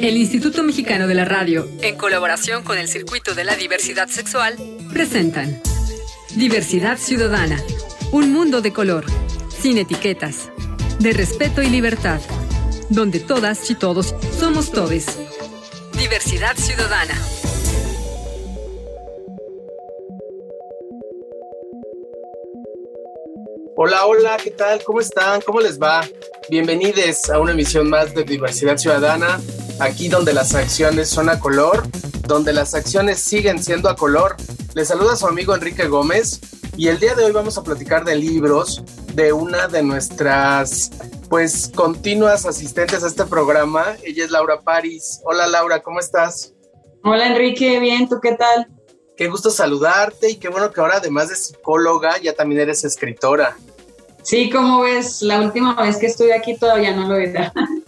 El Instituto Mexicano de la Radio, en colaboración con el Circuito de la Diversidad Sexual, presentan Diversidad Ciudadana, un mundo de color, sin etiquetas, de respeto y libertad, donde todas y todos somos todes. Diversidad Ciudadana. Hola, hola, ¿qué tal? ¿Cómo están? ¿Cómo les va? Bienvenidos a una emisión más de Diversidad Ciudadana, aquí donde las acciones son a color, donde las acciones siguen siendo a color. Les saluda su amigo Enrique Gómez y el día de hoy vamos a platicar de libros de una de nuestras pues continuas asistentes a este programa. Ella es Laura Paris. Hola Laura, ¿cómo estás? Hola Enrique, bien, ¿tú qué tal? Qué gusto saludarte y qué bueno que ahora además de psicóloga ya también eres escritora. Sí, como ves, la última vez que estuve aquí todavía no lo era.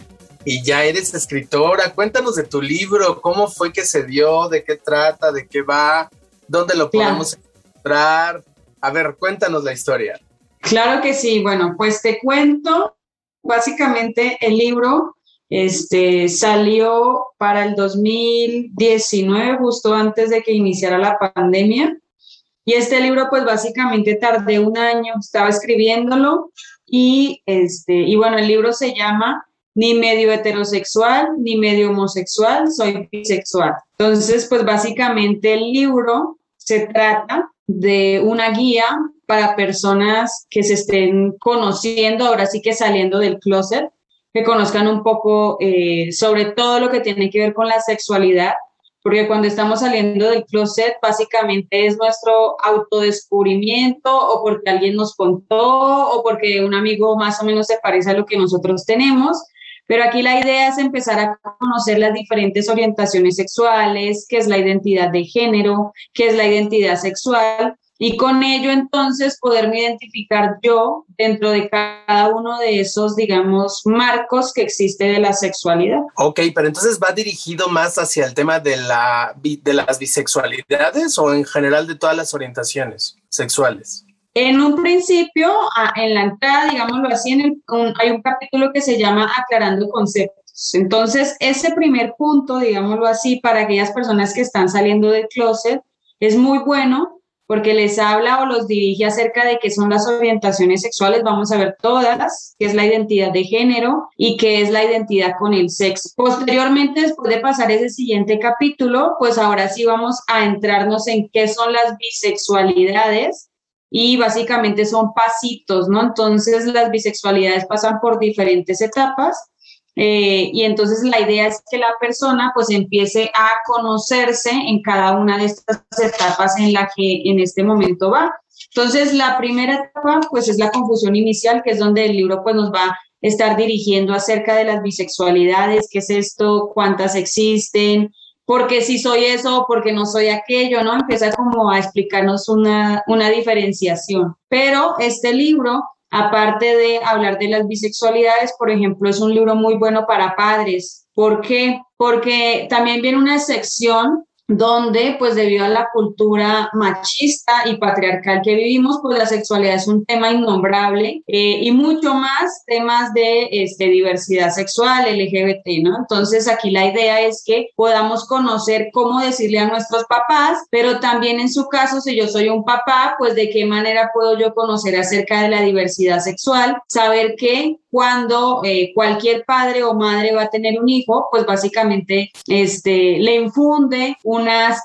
Y ya eres escritora, cuéntanos de tu libro, cómo fue que se dio, de qué trata, de qué va, dónde lo podemos encontrar. A ver, cuéntanos la historia. Claro que sí, bueno, pues te cuento, básicamente el libro este, salió para el 2019, justo antes de que iniciara la pandemia. Y este libro, pues básicamente tardé un año, estaba escribiéndolo y, este, y bueno, el libro se llama Ni medio heterosexual, ni medio homosexual, soy bisexual. Entonces, pues básicamente el libro se trata de una guía para personas que se estén conociendo, ahora sí que saliendo del closet, que conozcan un poco eh, sobre todo lo que tiene que ver con la sexualidad porque cuando estamos saliendo del closet básicamente es nuestro autodescubrimiento o porque alguien nos contó o porque un amigo más o menos se parece a lo que nosotros tenemos. Pero aquí la idea es empezar a conocer las diferentes orientaciones sexuales, qué es la identidad de género, qué es la identidad sexual, y con ello entonces poderme identificar yo dentro de cada uno de esos, digamos, marcos que existe de la sexualidad. Ok, pero entonces va dirigido más hacia el tema de, la, de las bisexualidades o en general de todas las orientaciones sexuales. En un principio, en la entrada, digámoslo así, hay un capítulo que se llama Aclarando Conceptos. Entonces, ese primer punto, digámoslo así, para aquellas personas que están saliendo del closet, es muy bueno porque les habla o los dirige acerca de qué son las orientaciones sexuales, vamos a ver todas, qué es la identidad de género y qué es la identidad con el sexo. Posteriormente, después de pasar ese siguiente capítulo, pues ahora sí vamos a entrarnos en qué son las bisexualidades y básicamente son pasitos, ¿no? Entonces las bisexualidades pasan por diferentes etapas eh, y entonces la idea es que la persona pues empiece a conocerse en cada una de estas etapas en la que en este momento va. Entonces la primera etapa pues es la confusión inicial, que es donde el libro pues nos va a estar dirigiendo acerca de las bisexualidades, qué es esto, cuántas existen, por qué sí soy eso, por qué no soy aquello, ¿no? Empieza como a explicarnos una, una diferenciación. Pero este libro Aparte de hablar de las bisexualidades, por ejemplo, es un libro muy bueno para padres. ¿Por qué? Porque también viene una sección donde pues debido a la cultura machista y patriarcal que vivimos, pues la sexualidad es un tema innombrable eh, y mucho más temas de este, diversidad sexual, LGBT, ¿no? Entonces aquí la idea es que podamos conocer cómo decirle a nuestros papás, pero también en su caso, si yo soy un papá, pues de qué manera puedo yo conocer acerca de la diversidad sexual, saber que cuando eh, cualquier padre o madre va a tener un hijo, pues básicamente este, le infunde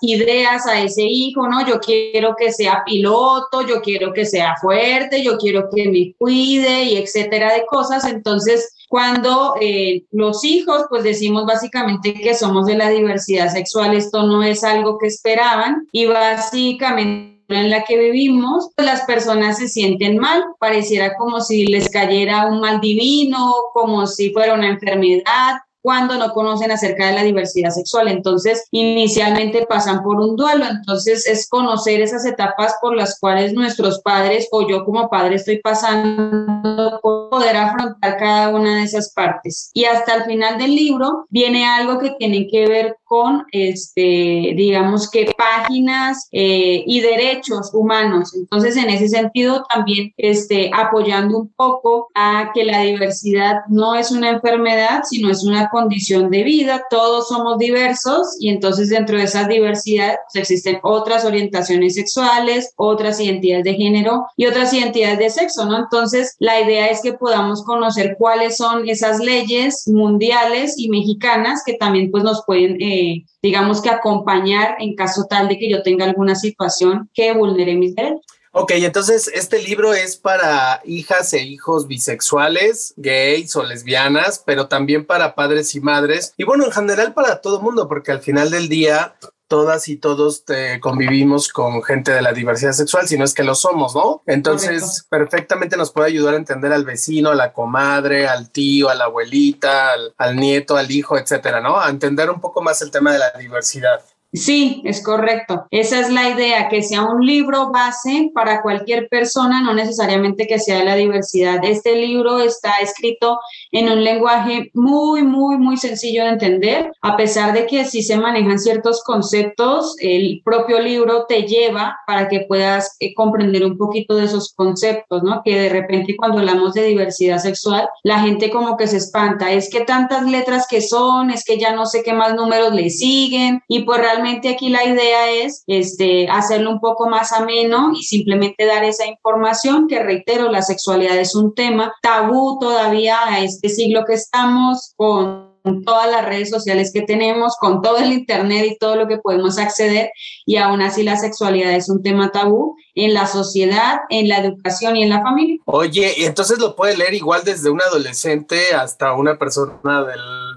ideas a ese hijo, ¿no? Yo quiero que sea piloto, yo quiero que sea fuerte, yo quiero que me cuide y etcétera de cosas. Entonces, cuando eh, los hijos, pues decimos básicamente que somos de la diversidad sexual, esto no es algo que esperaban y básicamente en la que vivimos, pues las personas se sienten mal, pareciera como si les cayera un mal divino, como si fuera una enfermedad, cuando no conocen acerca de la diversidad sexual. Entonces, inicialmente pasan por un duelo. Entonces, es conocer esas etapas por las cuales nuestros padres o yo como padre estoy pasando poder afrontar cada una de esas partes. Y hasta el final del libro viene algo que tiene que ver con, este, digamos que páginas eh, y derechos humanos. Entonces, en ese sentido, también este, apoyando un poco a que la diversidad no es una enfermedad, sino es una condición de vida. Todos somos diversos y entonces dentro de esa diversidad pues, existen otras orientaciones sexuales, otras identidades de género y otras identidades de sexo, ¿no? Entonces, la idea es que podamos conocer cuáles son esas leyes mundiales y mexicanas que también pues nos pueden, eh, digamos que acompañar en caso tal de que yo tenga alguna situación que vulnere mis derechos. Ok, entonces este libro es para hijas e hijos bisexuales, gays o lesbianas, pero también para padres y madres. Y bueno, en general para todo mundo, porque al final del día todas y todos te convivimos con gente de la diversidad sexual, si no es que lo somos, ¿no? Entonces, perfectamente nos puede ayudar a entender al vecino, a la comadre, al tío, a la abuelita, al, al nieto, al hijo, etcétera, ¿no? A entender un poco más el tema de la diversidad. Sí, es correcto. Esa es la idea, que sea un libro base para cualquier persona, no necesariamente que sea de la diversidad. Este libro está escrito en un lenguaje muy, muy, muy sencillo de entender, a pesar de que sí se manejan ciertos conceptos, el propio libro te lleva para que puedas eh, comprender un poquito de esos conceptos, ¿no? Que de repente cuando hablamos de diversidad sexual, la gente como que se espanta, es que tantas letras que son, es que ya no sé qué más números le siguen, y pues realmente realmente aquí la idea es este, hacerlo un poco más ameno y simplemente dar esa información que reitero, la sexualidad es un tema tabú todavía a este siglo que estamos con todas las redes sociales que tenemos, con todo el Internet y todo lo que podemos acceder, y aún así la sexualidad es un tema tabú en la sociedad, en la educación y en la familia. Oye, y entonces lo puede leer igual desde un adolescente hasta una persona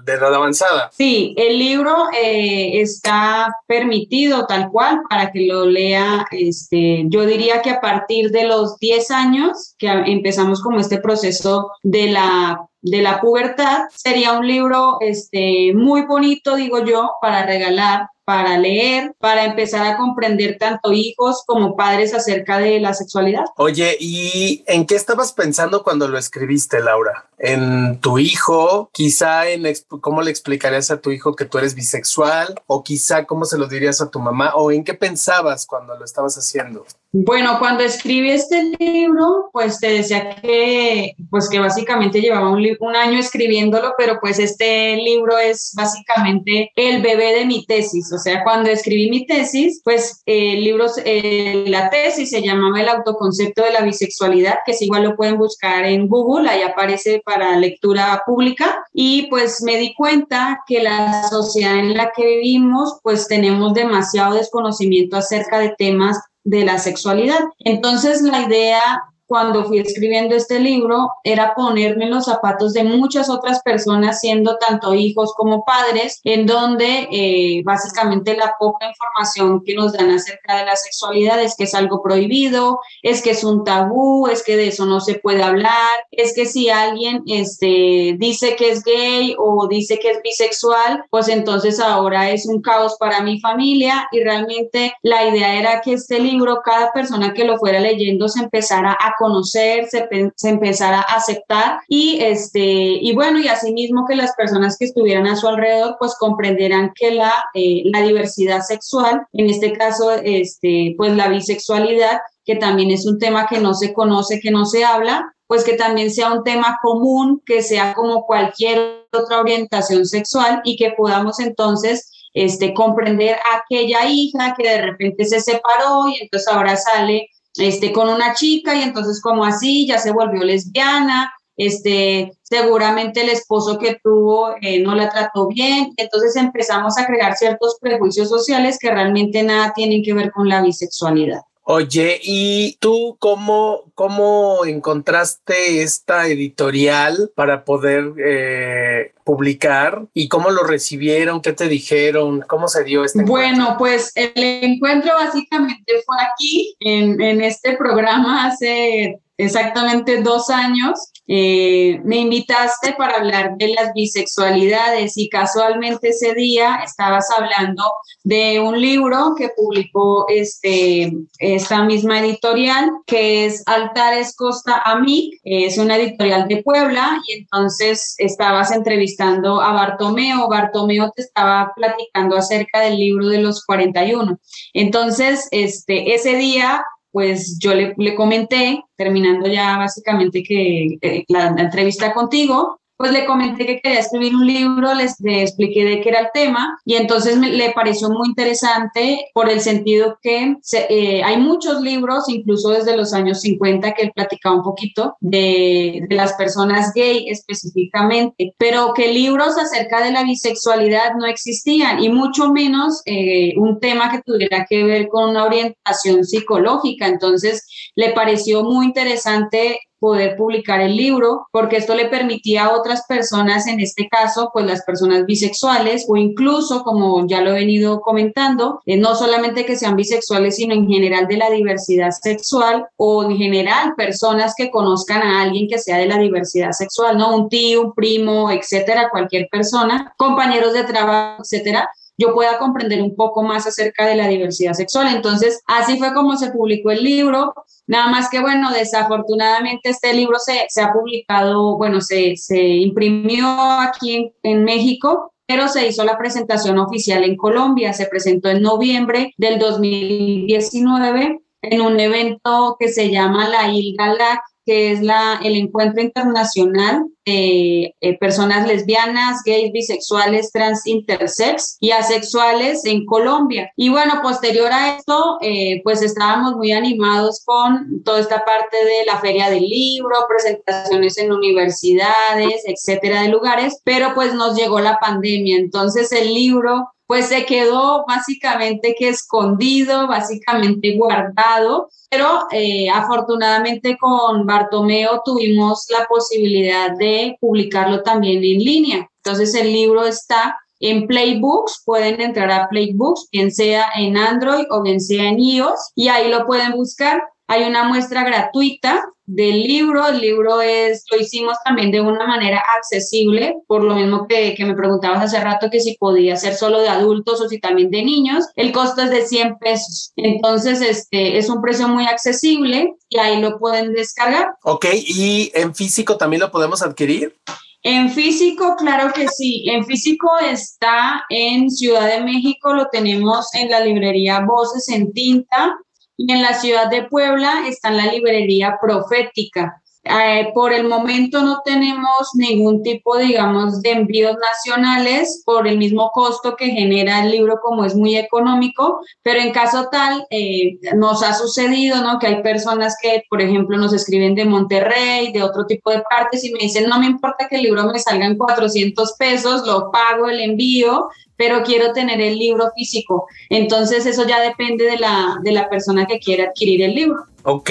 de edad avanzada. Sí, el libro eh, está permitido tal cual para que lo lea, este, yo diría que a partir de los 10 años, que empezamos como este proceso de la de la pubertad, sería un libro este, muy bonito, digo yo, para regalar para leer, para empezar a comprender tanto hijos como padres acerca de la sexualidad. Oye, ¿y en qué estabas pensando cuando lo escribiste, Laura? ¿En tu hijo? Quizá en cómo le explicarías a tu hijo que tú eres bisexual o quizá cómo se lo dirías a tu mamá o en qué pensabas cuando lo estabas haciendo? Bueno, cuando escribí este libro, pues te decía que, pues que básicamente llevaba un, año escribiéndolo, pero pues este libro es básicamente el bebé de mi tesis. O sea, cuando escribí mi tesis, pues el libro, eh, la tesis se llamaba El autoconcepto de la bisexualidad, que si igual lo pueden buscar en Google, ahí aparece para lectura pública. Y pues me di cuenta que la sociedad en la que vivimos, pues tenemos demasiado desconocimiento acerca de temas de la sexualidad. Entonces la idea cuando fui escribiendo este libro era ponerme en los zapatos de muchas otras personas, siendo tanto hijos como padres, en donde eh, básicamente la poca información que nos dan acerca de la sexualidad es que es algo prohibido, es que es un tabú, es que de eso no se puede hablar, es que si alguien este, dice que es gay o dice que es bisexual, pues entonces ahora es un caos para mi familia y realmente la idea era que este libro, cada persona que lo fuera leyendo se empezara a conocer, se, se empezara a aceptar y, este, y bueno, y asimismo que las personas que estuvieran a su alrededor pues comprenderán que la, eh, la diversidad sexual, en este caso, este, pues la bisexualidad, que también es un tema que no se conoce, que no se habla, pues que también sea un tema común, que sea como cualquier otra orientación sexual y que podamos entonces este, comprender a aquella hija que de repente se separó y entonces ahora sale este, con una chica y entonces como así ya se volvió lesbiana, este, seguramente el esposo que tuvo eh, no la trató bien, entonces empezamos a crear ciertos prejuicios sociales que realmente nada tienen que ver con la bisexualidad. Oye, ¿y tú cómo, cómo encontraste esta editorial para poder eh, publicar y cómo lo recibieron? ¿Qué te dijeron? ¿Cómo se dio este Bueno, pues el encuentro básicamente fue aquí, en este programa hace exactamente dos años, eh, me invitaste para hablar de las bisexualidades y casualmente ese día estabas hablando de un libro que publicó este, esta misma editorial, que es Altares Costa Amic, es una editorial de Puebla, y entonces estabas entrevistando a Bartomeo. Bartomeo te estaba platicando acerca del libro de los 41. Entonces, este, ese día pues yo le, le, comenté, terminando ya básicamente que la, entrevista contigo, pues le comenté que quería escribir un libro, les, le expliqué de qué era el tema y entonces le pareció muy interesante por el sentido que eh, hay muchos libros, incluso desde los años 50, que él platicaba un poquito de, de, las personas gay específicamente, pero que libros acerca de la bisexualidad no existían y mucho menos eh, un tema que tuviera que ver con una orientación psicológica. Entonces le pareció muy interesante poder publicar el libro, porque esto le permitía a otras personas, en este caso, pues las personas bisexuales o incluso, como ya lo he venido comentando, eh, no solamente que sean bisexuales, sino en general de la diversidad sexual o en general personas que conozcan a alguien que sea de la diversidad sexual, ¿no? Un tío, un primo, etcétera, cualquier persona, compañeros de trabajo, etcétera, yo pueda comprender un poco más acerca de la diversidad sexual. Entonces, así fue como se publicó el libro. Nada más que, bueno, desafortunadamente este libro se, se ha publicado, bueno, se, se imprimió aquí en, México, pero se hizo la presentación oficial en Colombia. Se presentó en noviembre del 2019 en un evento que se llama la ILGALAC, que es la, el encuentro internacional de eh, personas lesbianas, gays, bisexuales, trans, intersex y asexuales en Colombia. Y bueno, posterior a esto, eh, pues estábamos muy animados con toda esta parte de la feria del libro, presentaciones en universidades, etcétera, de lugares, pero pues nos llegó la pandemia. Entonces el libro pues se quedó básicamente que escondido, básicamente guardado, pero eh, afortunadamente con Bartomeo tuvimos la posibilidad de publicarlo también en línea. Entonces el libro está en Playbooks, pueden entrar a Playbooks, bien sea en Android o bien sea en iOS, y ahí lo pueden buscar. Hay una muestra gratuita del libro. El libro es, lo hicimos también de una manera accesible, por lo mismo que, que, me preguntabas hace rato que si podía ser solo de adultos o si también de niños. El costo es de 100 pesos. Entonces, este es un precio muy accesible y ahí lo pueden descargar. Ok, ¿y en físico también lo podemos adquirir? En físico, claro que sí. En físico está en Ciudad de México, lo tenemos en la librería Voces en Tinta. Y en la ciudad de Puebla está la librería Profética. Eh, por el momento no tenemos ningún tipo, digamos, de envíos nacionales por el mismo costo que genera el libro como es muy económico, pero en caso tal, eh, nos ha sucedido, ¿no? Que hay personas que, por ejemplo, nos escriben de Monterrey, de otro tipo de partes y me dicen, no me importa que el libro me salga en 400 pesos, lo pago el envío, pero quiero tener el libro físico. Entonces eso ya depende de la, de la persona que quiera adquirir el libro. Ok.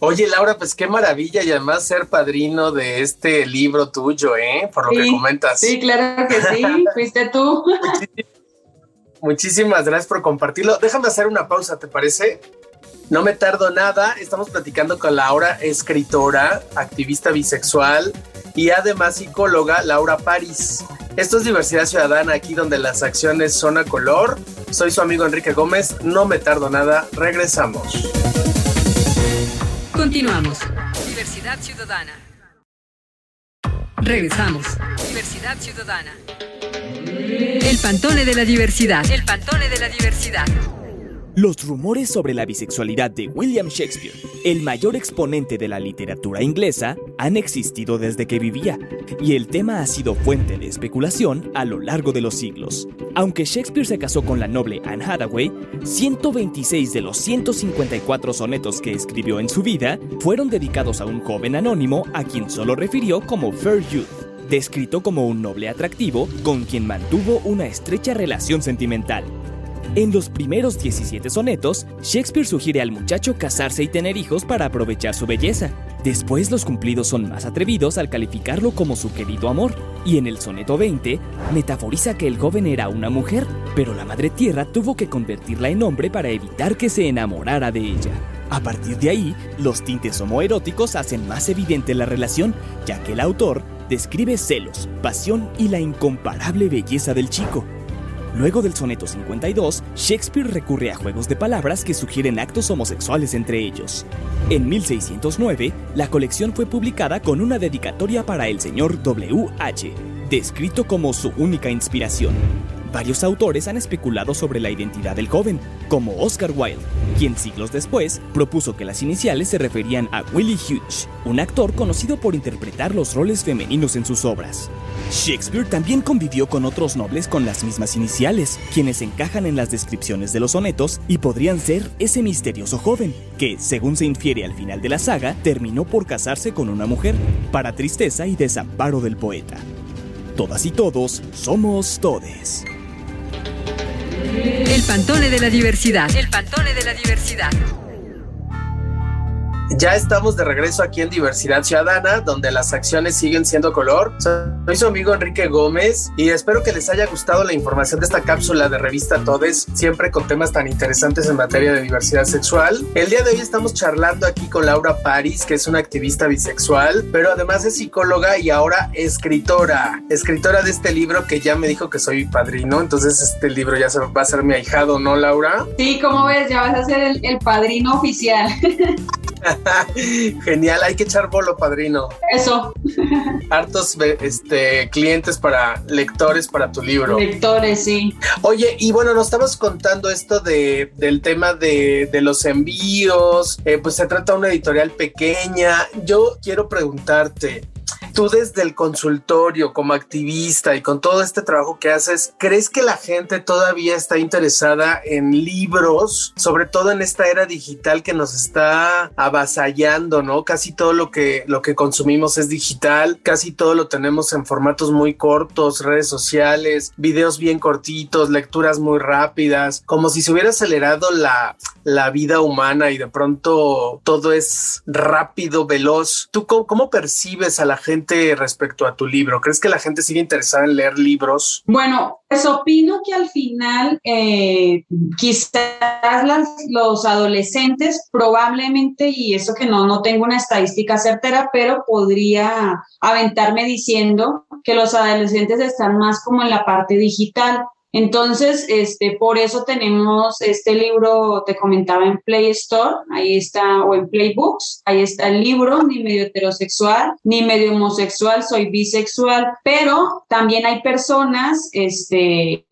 Oye, Laura, pues qué maravilla y además ser padrino de este libro tuyo, ¿eh? Por lo que comentas. Sí, claro que sí, fuiste tú. Muchísimas gracias por compartirlo. Déjame hacer una pausa, ¿te parece? No me tardo nada, estamos platicando con Laura, escritora, activista bisexual y además psicóloga, Laura París. Esto es Diversidad Ciudadana, aquí donde las acciones son a color. Soy su amigo Enrique Gómez, no me tardo nada, regresamos. Continuamos. Diversidad Ciudadana. Regresamos. Diversidad Ciudadana. El Pantone de la Diversidad. El Pantone de la Diversidad. Los rumores sobre la bisexualidad de William Shakespeare, el mayor exponente de la literatura inglesa, han existido desde que vivía, y el tema ha sido fuente de especulación a lo largo de los siglos. Aunque Shakespeare se casó con la noble Anne Hathaway, 126 de los 154 sonetos que escribió en su vida fueron dedicados a un joven anónimo a quien solo refirió como Fair Youth descrito como un noble atractivo con quien mantuvo una estrecha relación sentimental. En los primeros 17 sonetos, Shakespeare sugiere al muchacho casarse y tener hijos para aprovechar su belleza. Después los cumplidos son más atrevidos al calificarlo como su querido amor, y en el soneto 20 metaforiza que el joven era una mujer, pero la madre tierra tuvo que convertirla en hombre para evitar que se enamorara de ella. A partir de ahí, los tintes homoeróticos hacen más evidente la relación, ya que el autor describe celos, pasión y la incomparable belleza del chico. Luego del soneto 52, Shakespeare recurre a juegos de palabras que sugieren actos homosexuales entre ellos. En 1609, la colección fue publicada con una dedicatoria para el señor W.H., descrito como su única inspiración. Varios autores han especulado sobre la identidad del joven, como Oscar Wilde, quien siglos después propuso que las iniciales se referían a Willie Hughes, un actor conocido por interpretar los roles femeninos en sus obras. Shakespeare también convivió con otros nobles con las mismas iniciales, quienes encajan en las descripciones de los sonetos y podrían ser ese misterioso joven, que, según se infiere al final de la saga, terminó por casarse con una mujer, para tristeza y desamparo del poeta. Todas y todos somos todes. El Pantone de la Diversidad. El Pantone de la Diversidad. Ya estamos de regreso aquí en Diversidad Ciudadana, donde las acciones siguen siendo color. Soy su amigo Enrique Gómez y espero que les haya gustado la información de esta cápsula de revista Todes, siempre con temas tan interesantes en materia de diversidad sexual. El día de hoy estamos charlando aquí con Laura Paris, que es una activista bisexual, pero además es psicóloga y ahora escritora. Escritora de este libro que ya me dijo que soy padrino, entonces este libro ya va a ser mi ahijado, ¿no, Laura? Sí, como ves, ya vas a ser el, el padrino oficial. Genial, hay que echar bolo, padrino. Eso. Hartos este, clientes para lectores para tu libro. Lectores, sí. Oye, y bueno, nos estabas contando esto de, del tema de, de los envíos, eh, pues se trata de una editorial pequeña. Yo quiero preguntarte, tú desde el consultorio como activista y con todo este trabajo que haces, ¿crees que la gente todavía está interesada en libros, sobre todo en esta era digital que nos está avasallando, ¿no? Casi todo lo que lo que consumimos es digital, casi todo lo tenemos en formatos muy cortos, redes sociales, videos bien cortitos, lecturas muy rápidas, como si se hubiera acelerado la, la vida humana y de pronto todo es rápido, veloz. ¿Tú cómo, cómo percibes a la gente respecto a tu libro? ¿Crees que la gente sigue interesada en leer libros? Bueno, pues opino que al final eh, quizás los adolescentes probablemente, y eso que no, no tengo una estadística certera, pero podría aventarme diciendo que los adolescentes están más como en la parte digital. Entonces, este, por eso tenemos este libro, te comentaba en Play Store, ahí está, o en Playbooks, ahí está el libro, ni medio heterosexual, ni medio homosexual, soy bisexual, pero también hay personas, este,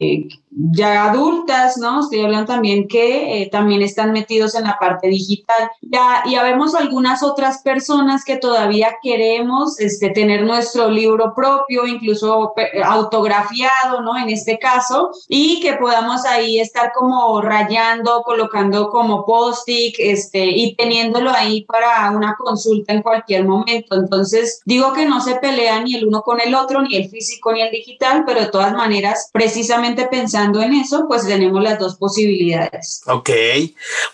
ya adultas, ¿no? Estoy hablando también que eh, también están metidos en la parte digital. Ya, ya vemos algunas otras personas que todavía queremos este, tener nuestro libro propio, incluso autografiado, ¿no? En este caso, y que podamos ahí estar como rayando, colocando como post-it, este, y teniéndolo ahí para una consulta en cualquier momento. Entonces, digo que no se pelea ni el uno con el otro, ni el físico ni el digital, pero de todas maneras, precisamente pensando en eso, pues tenemos las dos posibilidades. Ok.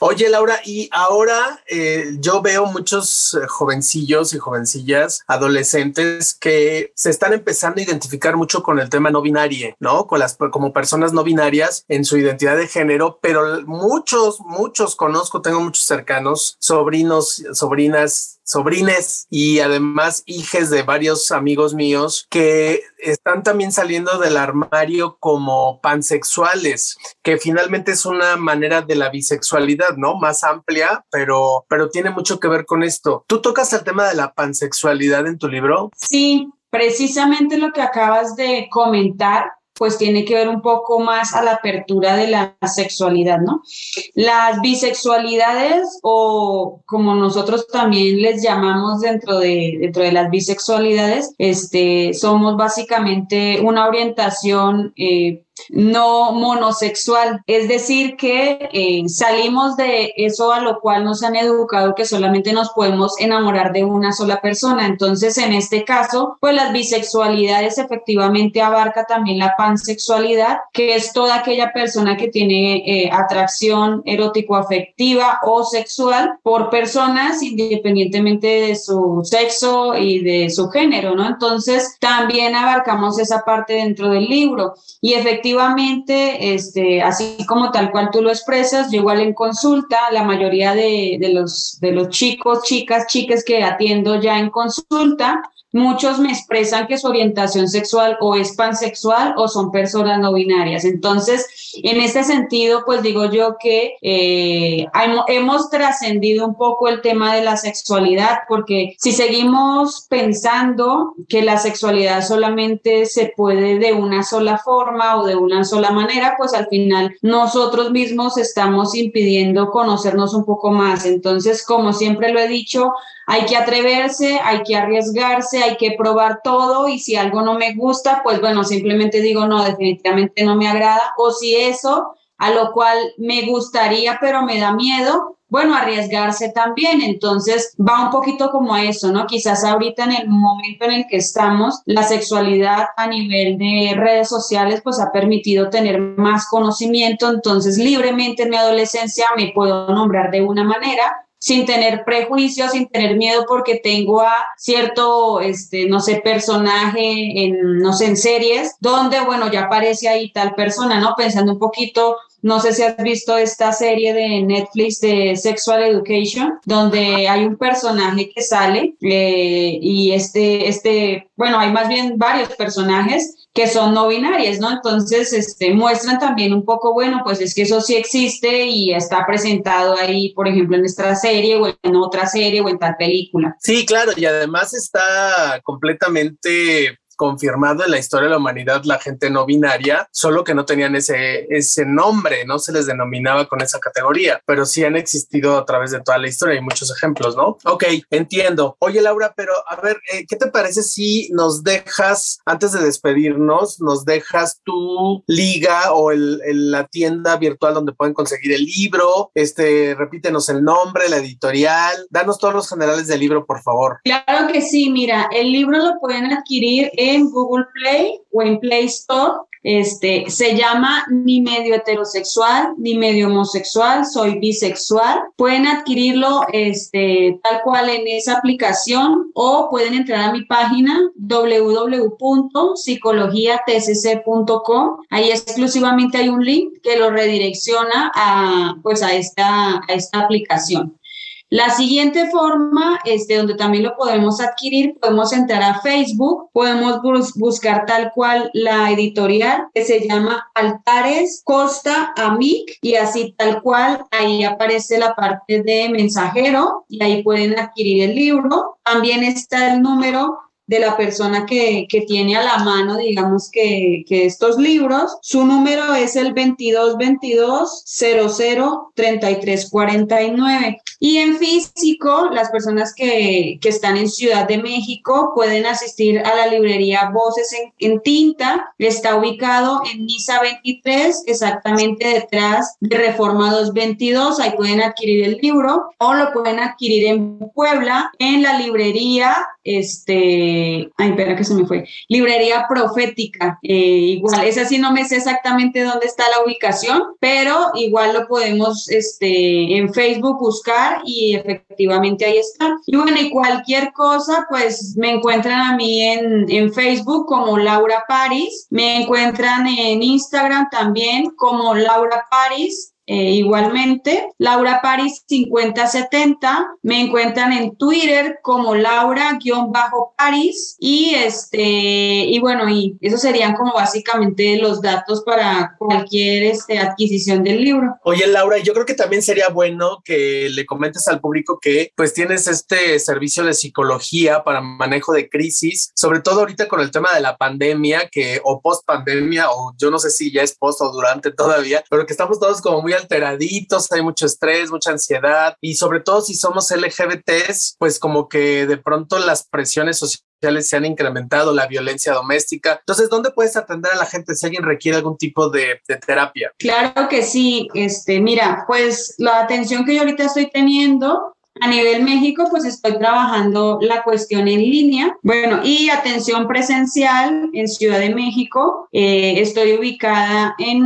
Oye, Laura, y ahora eh, yo veo muchos jovencillos y jovencillas, adolescentes que se están empezando a identificar mucho con el tema no binario, ¿no? Con las como personas no binarias en su identidad de género, pero muchos, muchos conozco, tengo muchos cercanos, sobrinos, sobrinas sobrines y además hijes de varios amigos míos que están también saliendo del armario como pansexuales, que finalmente es una manera de la bisexualidad, ¿no? Más amplia, pero, pero tiene mucho que ver con esto. ¿Tú tocas el tema de la pansexualidad en tu libro? Sí, precisamente lo que acabas de comentar pues tiene que ver un poco más a la apertura de la sexualidad, ¿no? Las bisexualidades o como nosotros también les llamamos dentro de, dentro de las bisexualidades, este, somos básicamente una orientación eh, no monosexual. Es decir, que eh, salimos de eso a lo cual nos han educado que solamente nos podemos enamorar de una sola persona. Entonces, en este caso, pues las bisexualidades efectivamente abarca también la pansexualidad, que es toda aquella persona que tiene eh, atracción erótico-afectiva o sexual por personas independientemente de su sexo y de su género, ¿no? Entonces, también abarcamos esa parte dentro del libro y efectivamente efectivamente, este, así como tal cual tú lo expresas, yo igual en consulta, la mayoría de, de, los, de los chicos, chicas, chicas que atiendo ya en consulta, Muchos me expresan que su orientación sexual o es pansexual o son personas no binarias. Entonces, en este sentido, pues digo yo que eh, hemos trascendido un poco el tema de la sexualidad, porque si seguimos pensando que la sexualidad solamente se puede de una sola forma o de una sola manera, pues al final nosotros mismos estamos impidiendo conocernos un poco más. Entonces, como siempre lo he dicho, hay que atreverse, hay que arriesgarse, hay que probar todo y si algo no me gusta, pues bueno, simplemente digo, no, definitivamente no me agrada. O si eso, a lo cual me gustaría, pero me da miedo, bueno, arriesgarse también. Entonces va un poquito como eso, ¿no? Quizás ahorita en el momento en el que estamos, la sexualidad a nivel de redes sociales pues ha permitido tener más conocimiento. Entonces libremente en mi adolescencia me puedo nombrar de una manera sin tener prejuicios, sin tener miedo porque tengo a cierto, este, no sé, personaje en, no sé, en series, donde, bueno, ya aparece ahí tal persona, ¿no? Pensando un poquito no sé si has visto esta serie de Netflix de Sexual Education, donde hay un personaje que sale eh, y este, este, bueno, hay más bien varios personajes que son no binarias, ¿no? Entonces, este, muestran también un poco, bueno, pues es que eso sí existe y está presentado ahí, por ejemplo, en esta serie o en otra serie o en tal película. Sí, claro, y además está completamente confirmado en la historia de la humanidad la gente no binaria, solo que no tenían ese, ese nombre, no se les denominaba con esa categoría, pero sí han existido a través de toda la historia. Hay muchos ejemplos, ¿no? Ok, entiendo. Oye, Laura, pero a ver, eh, ¿qué te parece si nos dejas, antes de despedirnos, nos dejas tu liga o el, la tienda virtual donde pueden conseguir el libro? Este, repítenos el nombre, la editorial, danos todos los generales del libro, por favor. Claro que sí, mira, el libro lo pueden adquirir en en Google Play o en Play Store. Este, se llama Ni medio heterosexual, ni medio homosexual, soy bisexual. Pueden adquirirlo este, tal cual en esa aplicación o pueden entrar a mi página www.psicologiatcc.com. Ahí exclusivamente hay un link que lo redirecciona a, pues a, esta, a esta aplicación. La siguiente forma, este, donde también lo podemos adquirir, podemos entrar a Facebook, podemos buscar tal cual la editorial que se llama Altares Costa Amic y así tal cual ahí aparece la parte de mensajero y ahí pueden adquirir el libro. También está el número de la persona que, que, tiene a la mano, digamos que, que, estos libros. Su número es el 2222 00 3349. Y en físico, las personas que, que, están en Ciudad de México pueden asistir a la librería Voces en, en Tinta. Está ubicado en Misa 23, exactamente detrás de Reforma 222. Ahí pueden adquirir el libro o lo pueden adquirir en Puebla, en la librería este, ay, espera que se me fue, librería profética, eh, igual, esa sí no me sé exactamente dónde está la ubicación, pero igual lo podemos este, en Facebook buscar y efectivamente ahí está. Y bueno, y cualquier cosa, pues me encuentran a mí en, en Facebook como Laura Paris, me encuentran en Instagram también como Laura Paris eh, igualmente, Laura Paris 5070, me encuentran en Twitter como Laura-Paris y este, y bueno, y esos serían como básicamente los datos para cualquier este, adquisición del libro. Oye, Laura, yo creo que también sería bueno que le comentes al público que pues tienes este servicio de psicología para manejo de crisis, sobre todo ahorita con el tema de la pandemia, que o post pandemia, o yo no sé si ya es post o durante todavía, pero que estamos todos como muy alteraditos, hay mucho estrés, mucha ansiedad y sobre todo si somos LGBTs, pues como que de pronto las presiones sociales se han incrementado, la violencia doméstica. Entonces, ¿dónde puedes atender a la gente si alguien requiere algún tipo de, de, terapia? Claro que sí. Este, mira, pues la atención que yo ahorita estoy teniendo a nivel México, pues estoy trabajando la cuestión en línea. Bueno, y atención presencial en Ciudad de México. Eh, estoy ubicada en,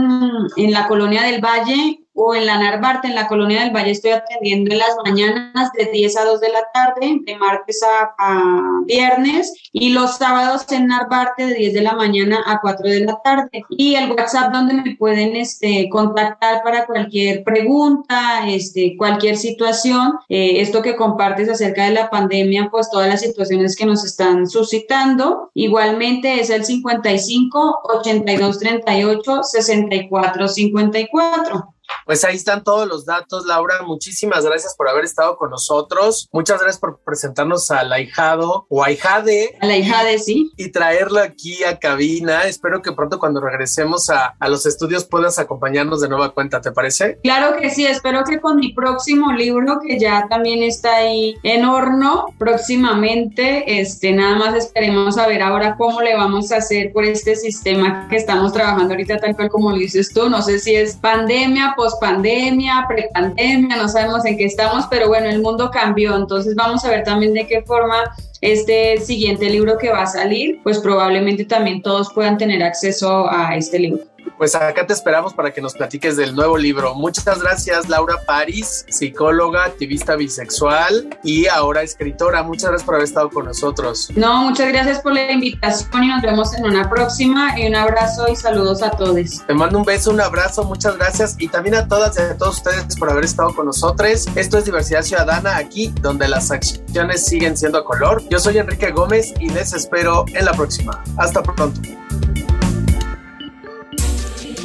en la Colonia del Valle, o en la Narvarte, en la Colonia del Valle, estoy atendiendo en las mañanas de 10 a 2 de la tarde, de martes a, a viernes, y los sábados en Narvarte de 10 de la mañana a 4 de la tarde. Y el WhatsApp donde me pueden este, contactar para cualquier pregunta, este, cualquier situación. Eh, esto que compartes acerca de la pandemia, pues todas las situaciones que nos están suscitando. Igualmente es el 55 82 38 64 54. Pues ahí están todos los datos, Laura. Muchísimas gracias por haber estado con nosotros. Muchas gracias por presentarnos al ahijado o ahijade. A la ahijade, sí. Y traerlo aquí a cabina. Espero que pronto cuando regresemos a, a, los estudios puedas acompañarnos de nueva cuenta, ¿te parece? Claro que sí. Espero que con mi próximo libro, que ya también está ahí en horno próximamente, este, nada más esperemos a ver ahora cómo le vamos a hacer por este sistema que estamos trabajando ahorita, tal cual como lo dices tú. No sé si es pandemia, pospandemia, prepandemia, no sabemos en qué estamos, pero bueno, el mundo cambió, entonces vamos a ver también de qué forma este siguiente libro que va a salir, pues probablemente también todos puedan tener acceso a este libro pues acá te esperamos para que nos platiques del nuevo libro. Muchas gracias, Laura París, psicóloga, activista bisexual y ahora escritora. Muchas gracias por haber estado con nosotros. No, muchas gracias por la invitación y nos vemos en una próxima. Y un abrazo y saludos a todos. Te mando un beso, un abrazo, muchas gracias y también a todas y a todos ustedes por haber estado con nosotros. Esto es Diversidad Ciudadana, aquí donde las acciones siguen siendo a color. Yo soy Enrique Gómez y les espero en la próxima. Hasta pronto.